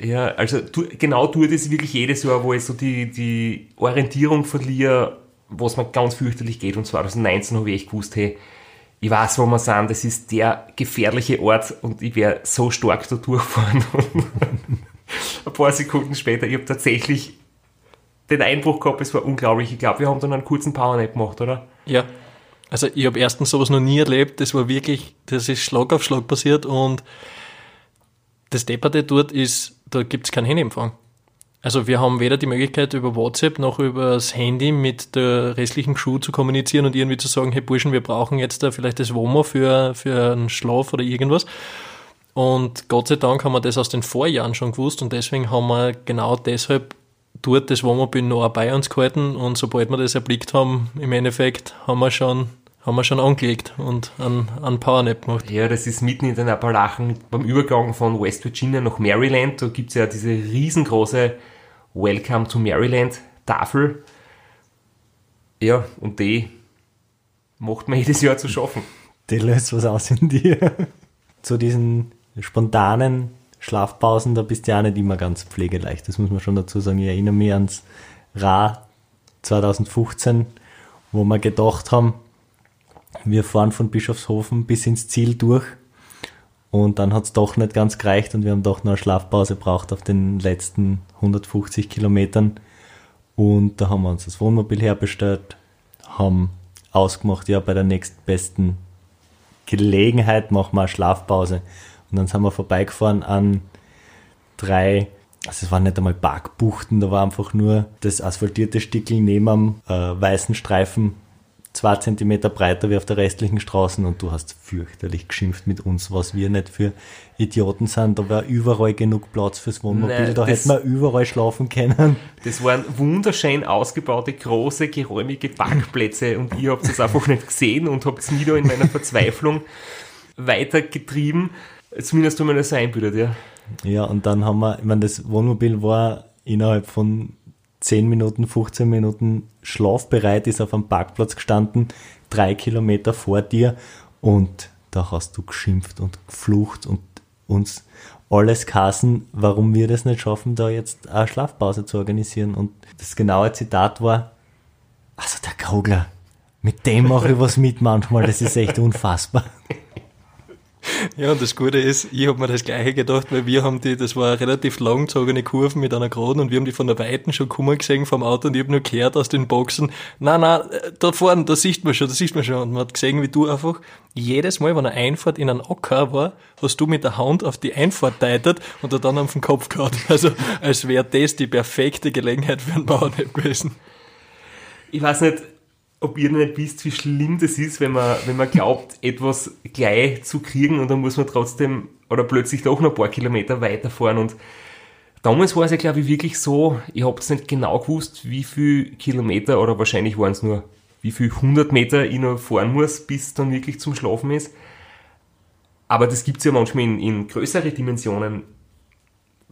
Ja, also tu, genau tue das wirklich jedes Jahr, wo ich so die, die Orientierung verliere, was mir ganz fürchterlich geht. Und 2019 habe ich echt gewusst, hey, ich weiß, wo wir sind, das ist der gefährliche Ort und ich werde so stark da durchfahren. Und (laughs) ein paar Sekunden später, ich habe tatsächlich den Einbruch gehabt, es war unglaublich. Ich glaube, wir haben dann einen kurzen Powernap gemacht, oder? Ja. Also ich habe erstens sowas noch nie erlebt. Das war wirklich, das ist Schlag auf Schlag passiert und das Depperte dort ist, da gibt's keinen Handyempfang. Also wir haben weder die Möglichkeit über WhatsApp noch über das Handy mit der restlichen Crew zu kommunizieren und irgendwie zu sagen, hey Burschen, wir brauchen jetzt da vielleicht das Womo für, für einen Schlaf oder irgendwas. Und Gott sei Dank haben wir das aus den Vorjahren schon gewusst und deswegen haben wir genau deshalb dort das Wohnmobil noch bei uns gehalten und sobald wir das erblickt haben, im Endeffekt haben wir schon, haben wir schon angelegt und einen, einen Powernap gemacht. Ja, das ist mitten in den Appalachen beim Übergang von West Virginia nach Maryland. Da gibt's ja diese riesengroße Welcome to Maryland Tafel. Ja, und die macht man (laughs) jedes Jahr zu schaffen. Die löst was aus in dir. Zu diesen spontanen Schlafpausen, da bist du ja nicht immer ganz pflegeleicht. Das muss man schon dazu sagen. Ich erinnere mich ans Ra 2015, wo wir gedacht haben, wir fahren von Bischofshofen bis ins Ziel durch. Und dann hat es doch nicht ganz gereicht und wir haben doch noch eine Schlafpause braucht auf den letzten 150 Kilometern. Und da haben wir uns das Wohnmobil herbestellt, haben ausgemacht, ja, bei der nächstbesten Gelegenheit machen wir eine Schlafpause. Und dann sind wir vorbeigefahren an drei, also es waren nicht einmal Parkbuchten, da war einfach nur das asphaltierte Stickel neben am äh, weißen Streifen zwei Zentimeter breiter wie auf der restlichen Straßen und du hast fürchterlich geschimpft mit uns, was wir nicht für Idioten sind. Da war überall genug Platz fürs Wohnmobil, Nein, da hätten wir überall schlafen können. Das waren wunderschön ausgebaute, große, geräumige Parkplätze und ihr habt es einfach nicht gesehen und habt es da in meiner Verzweiflung weitergetrieben. Zumindest haben wir das so einbildet, ja. Ja, und dann haben wir, ich meine, das Wohnmobil war innerhalb von 10 Minuten, 15 Minuten schlafbereit, ist auf einem Parkplatz gestanden, drei Kilometer vor dir und da hast du geschimpft und geflucht und uns alles kassen, warum wir das nicht schaffen, da jetzt eine Schlafpause zu organisieren. Und das genaue Zitat war, also der Krogler, Mit dem mache ich was mit manchmal, das ist echt unfassbar. (laughs) (laughs) Ja, und das Gute ist, ich habe mir das Gleiche gedacht, weil wir haben die, das war eine relativ langgezogene Kurve mit einer Geraden und wir haben die von der Weiten schon kommen gesehen vom Auto und ich habe nur gehört aus den Boxen, na na, da vorne, da sieht man schon, da sieht man schon. Und man hat gesehen, wie du einfach jedes Mal, wenn eine Einfahrt in einen Acker war, hast du mit der Hand auf die Einfahrt teitet und er dann auf den Kopf gehauen. (laughs) Also, als wäre das die perfekte Gelegenheit für einen Bauernheb gewesen. Ich weiß nicht, ob ihr nicht wisst, wie schlimm das ist, wenn man, wenn man glaubt, (laughs) etwas gleich zu kriegen und dann muss man trotzdem oder plötzlich doch noch ein paar Kilometer weiterfahren und damals war es ja, glaube ich, wirklich so, ich habe es nicht genau gewusst, wie viel Kilometer oder wahrscheinlich waren es nur, wie viel 100 Meter ich noch fahren muss, bis dann wirklich zum Schlafen ist. Aber das gibt es ja manchmal in, in größere Dimensionen.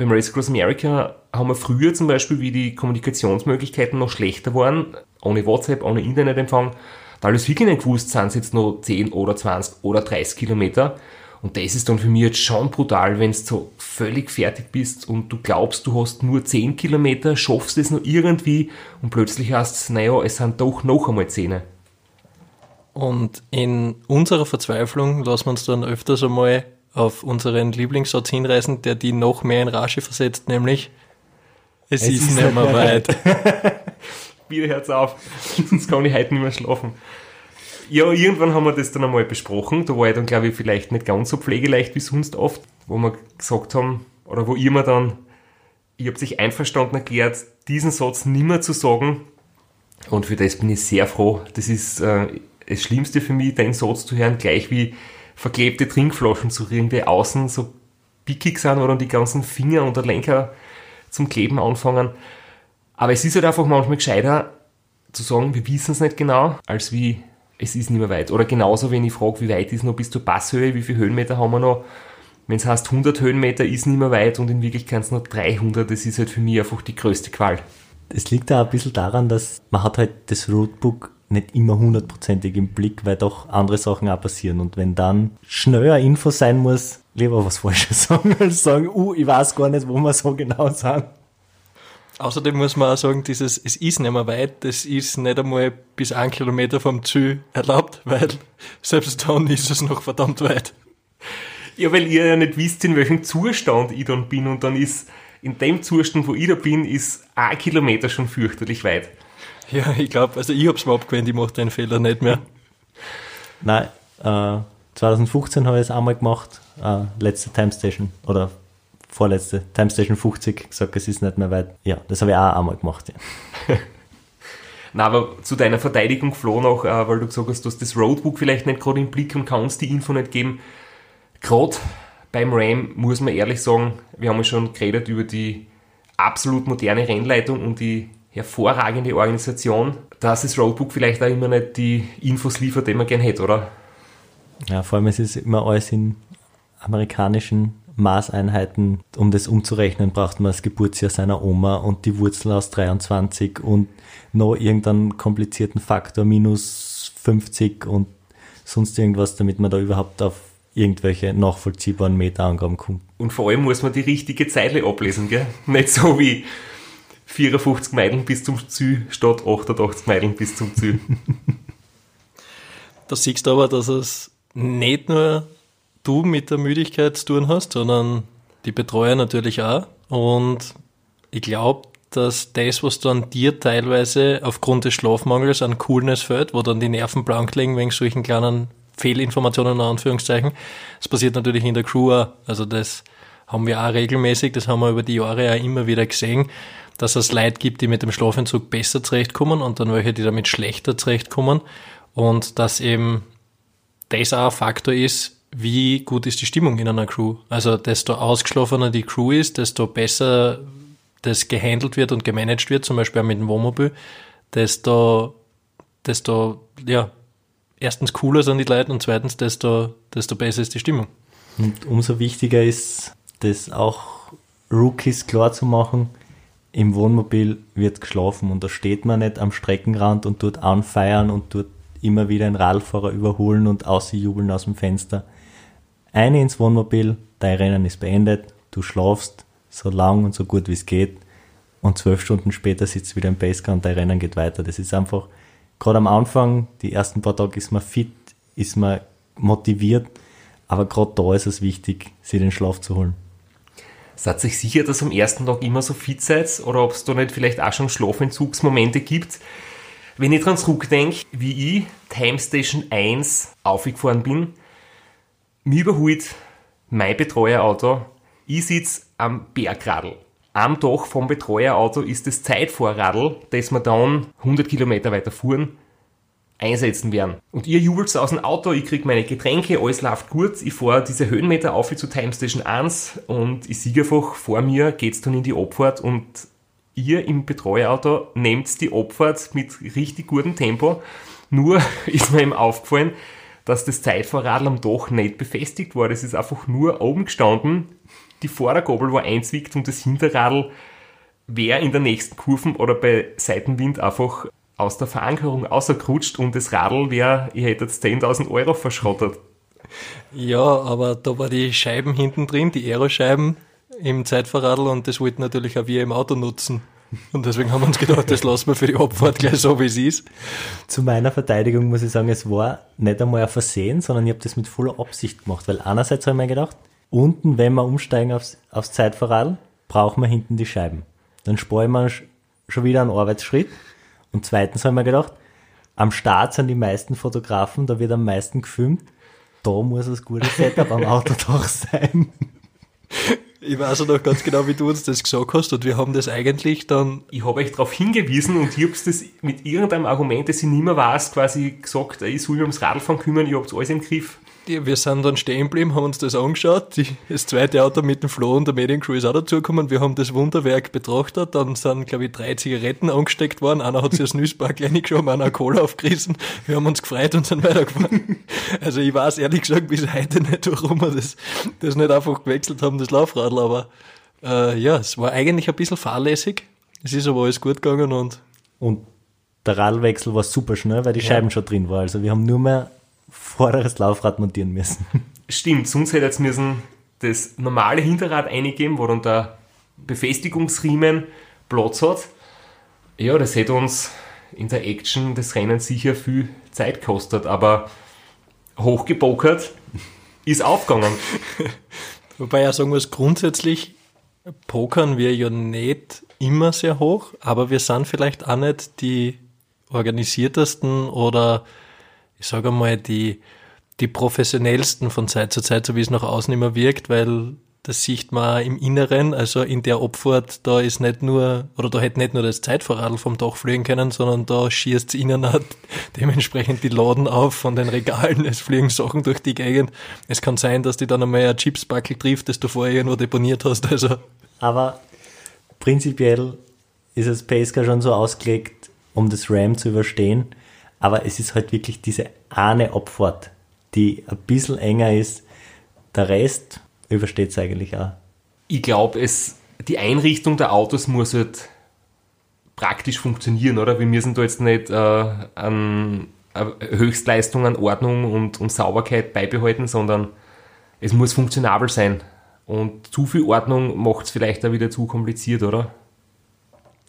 Beim Race Across America haben wir früher zum Beispiel, wie die Kommunikationsmöglichkeiten noch schlechter waren, ohne WhatsApp, ohne Internetempfang, da alles wirklich nicht gewusst, sind es jetzt noch 10 oder 20 oder 30 Kilometer. Und das ist dann für mich jetzt schon brutal, wenn du so völlig fertig bist und du glaubst, du hast nur 10 Kilometer, schaffst es nur irgendwie und plötzlich hast du, naja, es sind doch noch einmal 10. Und in unserer Verzweiflung lassen wir uns dann öfters einmal auf unseren Lieblingssatz hinreißen, der die noch mehr in Rage versetzt, nämlich es, es ist, ist nicht mehr weit. (laughs) Bier Herz auf, sonst kann ich heute nicht mehr schlafen. Ja, irgendwann haben wir das dann einmal besprochen. Da war ich dann, glaube ich, vielleicht nicht ganz so pflegeleicht wie sonst oft, wo wir gesagt haben, oder wo ihr mir dann, ich habe sich einverstanden erklärt, diesen Satz nimmer zu sagen. Und für das bin ich sehr froh. Das ist äh, das Schlimmste für mich, den Satz zu hören, gleich wie verklebte Trinkflaschen zu rühren, die außen so pickig sind oder die ganzen Finger und der Lenker zum Kleben anfangen. Aber es ist halt einfach manchmal gescheiter zu sagen, wir wissen es nicht genau, als wie es ist nicht mehr weit. Oder genauso, wenn ich frage, wie weit ist noch bis zur Passhöhe, wie viele Höhenmeter haben wir noch? Wenn es heißt 100 Höhenmeter ist nicht mehr weit und in Wirklichkeit sind es noch 300, das ist halt für mich einfach die größte Qual. Es liegt da ein bisschen daran, dass man hat halt das Roadbook nicht immer hundertprozentig im Blick, weil doch andere Sachen auch passieren. Und wenn dann schneller Info sein muss, lieber was Falsches (laughs) sagen, als sagen, uh, ich weiß gar nicht, wo wir so genau sind. Außerdem muss man auch sagen, dieses, es ist nicht mehr weit, das ist nicht einmal bis ein Kilometer vom Ziel erlaubt, weil (laughs) selbst dann ist es noch verdammt weit. Ja, weil ihr ja nicht wisst, in welchem Zustand ich dann bin und dann ist in dem Zustand, wo ich da bin, ist ein Kilometer schon fürchterlich weit. (laughs) Ja, ich glaube, also ich hab's mir abgewöhnt, ich mache den Fehler nicht mehr. Nein, äh, 2015 habe ich es einmal gemacht, äh, letzte Time Station oder vorletzte, Time Station 50, gesagt, es ist nicht mehr weit. Ja, das habe ich auch einmal gemacht. Ja. (laughs) Na, aber zu deiner Verteidigung, Flo, noch, äh, weil du gesagt hast, du hast das Roadbook vielleicht nicht gerade im Blick und kannst die Info nicht geben. Gerade beim Ram muss man ehrlich sagen, wir haben ja schon geredet über die absolut moderne Rennleitung und die hervorragende Organisation, dass das Roadbook vielleicht auch immer nicht die Infos liefert, die man gerne hätte, oder? Ja, vor allem es ist immer alles in amerikanischen Maßeinheiten, um das umzurechnen, braucht man das Geburtsjahr seiner Oma und die Wurzel aus 23 und noch irgendeinen komplizierten Faktor minus 50 und sonst irgendwas, damit man da überhaupt auf irgendwelche nachvollziehbaren Meterangaben kommt. Und vor allem muss man die richtige Zeile ablesen, gell? Nicht so wie 54 Meilen bis zum Ziel statt 88 Meilen bis zum Ziel. da siehst du aber, dass es nicht nur du mit der Müdigkeit zu tun hast, sondern die Betreuer natürlich auch. Und ich glaube, dass das, was dann dir teilweise aufgrund des Schlafmangels an Coolness fällt, wo dann die Nerven blank liegen wegen solchen kleinen Fehlinformationen in Anführungszeichen, das passiert natürlich in der Crew auch. Also das haben wir auch regelmäßig, das haben wir über die Jahre auch immer wieder gesehen, dass es Leute gibt, die mit dem Schlafentzug besser zurechtkommen und dann welche, die damit schlechter zurechtkommen und dass eben das auch ein Faktor ist, wie gut ist die Stimmung in einer Crew. Also desto ausgeschlafener die Crew ist, desto besser das gehandelt wird und gemanagt wird, zum Beispiel auch mit dem Wohnmobil, desto, desto, ja, erstens cooler sind die Leute und zweitens, desto, desto besser ist die Stimmung. Und umso wichtiger ist, das auch Rookies klar zu machen, im Wohnmobil wird geschlafen und da steht man nicht am Streckenrand und tut anfeiern und tut immer wieder einen Radfahrer überholen und ausjubeln aus dem Fenster eine ins Wohnmobil, dein Rennen ist beendet, du schlafst so lang und so gut wie es geht und zwölf Stunden später sitzt du wieder im Basecamp und dein Rennen geht weiter. Das ist einfach gerade am Anfang, die ersten paar Tage ist man fit, ist man motiviert, aber gerade da ist es wichtig, sich den Schlaf zu holen. Seid ihr sicher, dass am ersten Tag immer so fit seid oder ob es da nicht vielleicht auch schon Schlafentzugsmomente gibt? Wenn ich dran zurückdenke, wie ich Time Station 1 aufgefahren bin, mir überholt mein Betreuerauto, ich sitze am Bergradl. Am Dach vom Betreuerauto ist das Zeitvorradl, das wir dann 100 Kilometer weiter fuhren, einsetzen werden. Und ihr jubelt aus dem Auto, ich krieg meine Getränke, alles läuft gut, ich fahre diese Höhenmeter auf zu Time Station 1 und ich sehe einfach, vor mir geht's dann in die Abfahrt und ihr im Betreuerauto nehmt die Abfahrt mit richtig gutem Tempo. Nur (laughs) ist mir eben aufgefallen, dass das Zeitvorradl am Dach nicht befestigt war. Das ist einfach nur oben gestanden. Die Vordergabel war einzwickt und das Hinterradl wäre in der nächsten Kurve oder bei Seitenwind einfach aus der Verankerung rausgerutscht und das Radl wäre, ihr hättet 10.000 Euro verschrottet. Ja, aber da war die Scheiben hinten drin, die Aeroscheiben im Zeitverradl und das wollten natürlich auch wir im Auto nutzen. Und deswegen haben wir uns gedacht, das lassen wir für die Abfahrt gleich so, wie es ist. Zu meiner Verteidigung muss ich sagen, es war nicht einmal ein Versehen, sondern ich habe das mit voller Absicht gemacht, weil einerseits habe ich mir gedacht, unten, wenn wir umsteigen aufs, aufs Zeitverradl, brauchen wir hinten die Scheiben. Dann sparen wir schon wieder einen Arbeitsschritt. Und zweitens habe ich mir gedacht, am Start sind die meisten Fotografen, da wird am meisten gefilmt. Da muss das gute Setup am Autodach (laughs) sein. Ich weiß auch noch ganz genau, wie du uns das gesagt hast und wir haben das eigentlich dann... Ich habe euch darauf hingewiesen und ich habe das mit irgendeinem Argument, das ich nicht mehr weiß, quasi gesagt, ich soll mich ums Radfahren kümmern, ich habe alles im Griff. Die, wir sind dann stehen geblieben, haben uns das angeschaut. Die, das zweite Auto mit dem Flo und der Mediencrew ist auch dazugekommen. Wir haben das Wunderwerk betrachtet. Dann sind, glaube ich, drei Zigaretten angesteckt worden. Einer hat sich das (laughs) Nüsspark reingeschoben, einer eine Cola aufgerissen. Wir haben uns gefreut und sind weitergefahren. (laughs) Also ich weiß ehrlich gesagt bis heute nicht, warum wir das, das nicht einfach gewechselt haben, das Laufradl. Aber äh, ja, es war eigentlich ein bisschen fahrlässig. Es ist aber alles gut gegangen und... Und der Radlwechsel war super schnell, weil die Scheiben schon drin waren. Also wir haben nur mehr vorderes Laufrad montieren müssen. Stimmt, sonst hätte jetzt müssen das normale Hinterrad eingeben, wo dann der Befestigungsriemen Platz hat. Ja, das hätte uns in der Action des Rennens sicher viel Zeit gekostet, aber hochgebokert ist aufgegangen. (laughs) Wobei ja sagen muss, grundsätzlich pokern wir ja nicht immer sehr hoch, aber wir sind vielleicht auch nicht die organisiertesten oder ich sage mal, die, die professionellsten von Zeit zu Zeit, so wie es nach außen immer wirkt, weil das sieht man im Inneren, also in der Abfahrt, da ist nicht nur, oder da hätte nicht nur das Zeitvorradl vom Dach fliegen können, sondern da schießt innen auch (laughs) dementsprechend die Laden auf von den Regalen, es fliegen Sachen durch die Gegend. Es kann sein, dass die dann einmal ein Chipsbackel trifft, das du vorher irgendwo deponiert hast, also. Aber prinzipiell ist das Pacecar schon so ausgelegt, um das RAM zu überstehen, aber es ist halt wirklich diese eine Abfahrt, die ein bisschen enger ist. Der Rest übersteht es eigentlich auch. Ich glaube, es, die Einrichtung der Autos muss halt praktisch funktionieren, oder? Wir müssen da jetzt nicht äh, an, an Höchstleistung an Ordnung und, und Sauberkeit beibehalten, sondern es muss funktionabel sein. Und zu viel Ordnung macht es vielleicht auch wieder zu kompliziert, oder?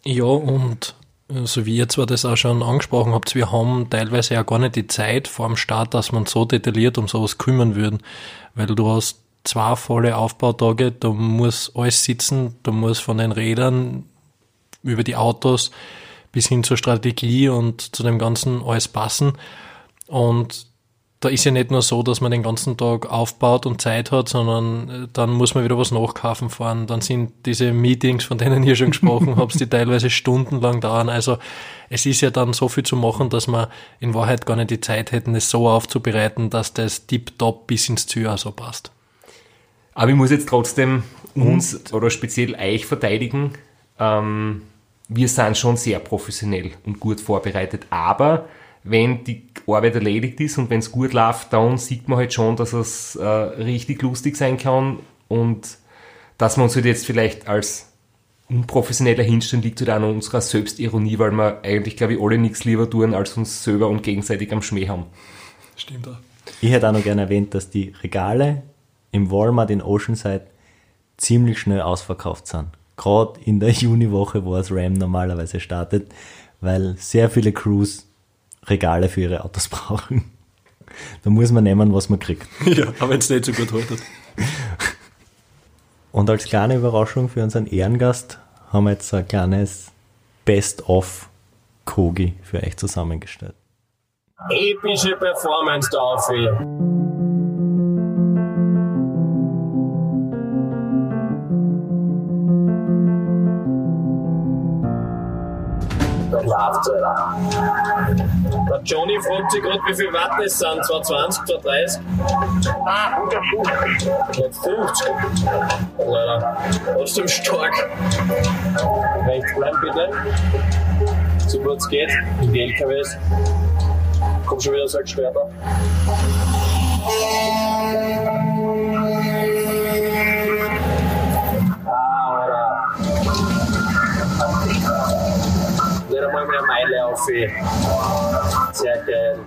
Ja, und so wie ihr zwar das auch schon angesprochen habt, wir haben teilweise ja gar nicht die Zeit vor dem Start, dass man so detailliert um sowas kümmern würden, weil du hast zwei volle Aufbautage, da muss alles sitzen, da muss von den Rädern über die Autos bis hin zur Strategie und zu dem Ganzen alles passen. Und da ist ja nicht nur so, dass man den ganzen Tag aufbaut und Zeit hat, sondern äh, dann muss man wieder was nachkaufen fahren. Dann sind diese Meetings, von denen ihr schon gesprochen habt, die teilweise stundenlang dauern. Also es ist ja dann so viel zu machen, dass man in Wahrheit gar nicht die Zeit hätten, es so aufzubereiten, dass das tiptop bis ins Ziel so passt. Aber ich muss jetzt trotzdem uns und? oder speziell euch verteidigen. Ähm, wir sind schon sehr professionell und gut vorbereitet, aber wenn die Arbeit erledigt ist und wenn es gut läuft, dann sieht man halt schon, dass es äh, richtig lustig sein kann und dass man uns halt jetzt vielleicht als unprofessioneller hinstellen, liegt halt auch an unserer Selbstironie, weil wir eigentlich, glaube ich, alle nichts lieber tun, als uns selber und gegenseitig am Schmäh haben. Stimmt auch. Ich hätte auch noch gerne erwähnt, dass die Regale im Walmart in Oceanside ziemlich schnell ausverkauft sind. Gerade in der (laughs) Juniwoche, wo das Ram normalerweise startet, weil sehr viele Crews Regale für ihre Autos (laughs) brauchen. Da muss man nehmen, was man kriegt. (laughs) Ja, aber wenn es nicht so gut haltet. (laughs) Und als kleine Überraschung für unseren Ehrengast haben wir jetzt ein kleines Best-of Kogi für euch zusammengestellt. Epische Performance da auf. Der Johnny fragt sich gerade, wie viel Watt es sind. 220, 230? Ah, 150. 150. Leider. Trotzdem stark. Rechts bleiben bitte. So gut es geht. In die LKWs. Kommt schon wieder so ein Gesperrter. Sehr geil.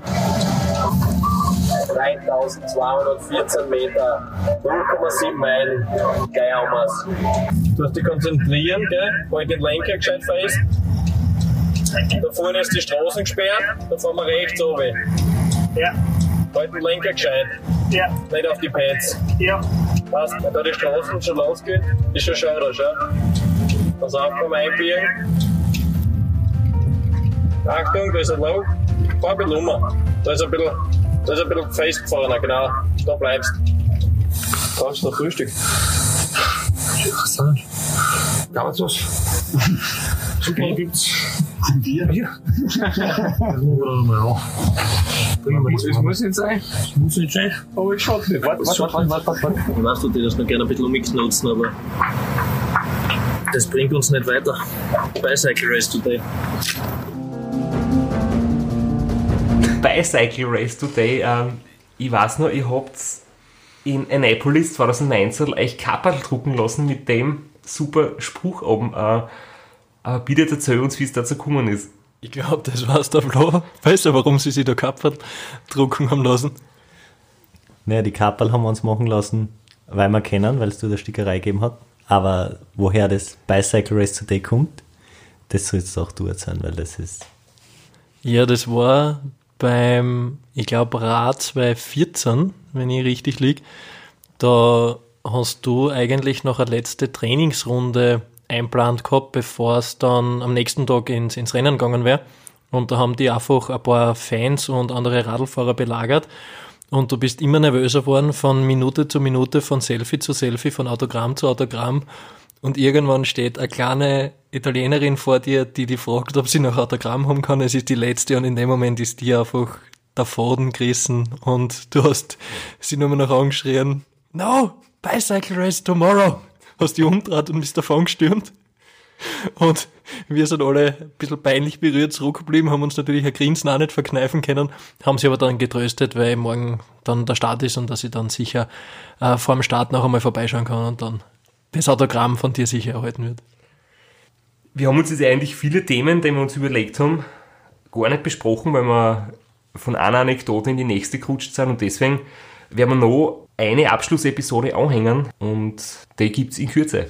3214 Meter, 0,7 Meilen, geil haben wir's. Du hast dich konzentrieren, gell? Halt den Lenker gescheit fest. Da vorne ist die Straßen gesperrt, da fahren wir rechts runter. Ja, Halt den Lenker gescheit, ja, nicht auf die Pads. ja. Passt, wenn da die Straßen schon losgehen, ist schon schade, schau. Pass auf beim Einbiegen. Achtung, da ist ein Loch. Fahr ein bisschen um. Da ist ein bisschen, da ist ein bisschen festgefahren, genau. Da bleibst. Kannst du noch Frühstück? Es was? (laughs) Super gibt's. Bier? Bier? Es muss nicht sein. Es muss nicht sein. Aber ich schaue nicht. Warte, warte, warte, warte, warte, warte. Ich weiß, du die das noch gerne ein bisschen umknutzen, aber das bringt uns nicht weiter. Bicycle Race Today. Bicycle Race Today. Ähm, ich weiß noch, ihr habt in Annapolis 2019 euch Kapperl drucken lassen mit dem super Spruch oben. Äh, äh, bitte erzähl uns, wie es dazu gekommen ist. Ich glaube, das war's der Flo. Weißt du, warum sie sich da Kapperl drucken haben lassen? Naja, die Kapperl haben wir uns machen lassen, weil wir kennen, weil es da der Stickerei gegeben hat. Aber woher das Bicycle Race Today kommt, das sollst du auch du erzählen, weil das ist. Ja, das war beim, ich glaube, Rad 2014, wenn ich richtig liege. Da hast du eigentlich noch eine letzte Trainingsrunde einplant gehabt, bevor es dann am nächsten Tag ins, ins Rennen gegangen wäre. Und da haben die einfach ein paar Fans und andere Radlfahrer belagert. Und du bist immer nervöser geworden von Minute zu Minute, von Selfie zu Selfie, von Autogramm zu Autogramm. Und irgendwann steht eine kleine Italienerin vor dir, die die fragt, ob sie noch Autogramm haben kann. Es ist die letzte und in dem Moment ist die einfach der Faden gerissen und du hast sie nur noch angeschrien, no, bicycle race tomorrow. Hast die umdraht und bist davon gestürmt. Und wir sind alle ein bisschen peinlich berührt zurückgeblieben, haben uns natürlich ein Grinsen auch nicht verkneifen können, haben sie aber dann getröstet, weil morgen dann der Start ist und dass ich dann sicher äh, vor dem Start noch einmal vorbeischauen kann und dann das Autogramm von dir sicher erhalten wird. Wir haben uns jetzt eigentlich viele Themen, die wir uns überlegt haben, gar nicht besprochen, weil wir von einer Anekdote in die nächste gerutscht sind und deswegen werden wir noch eine Abschlussepisode anhängen und die gibt's in Kürze.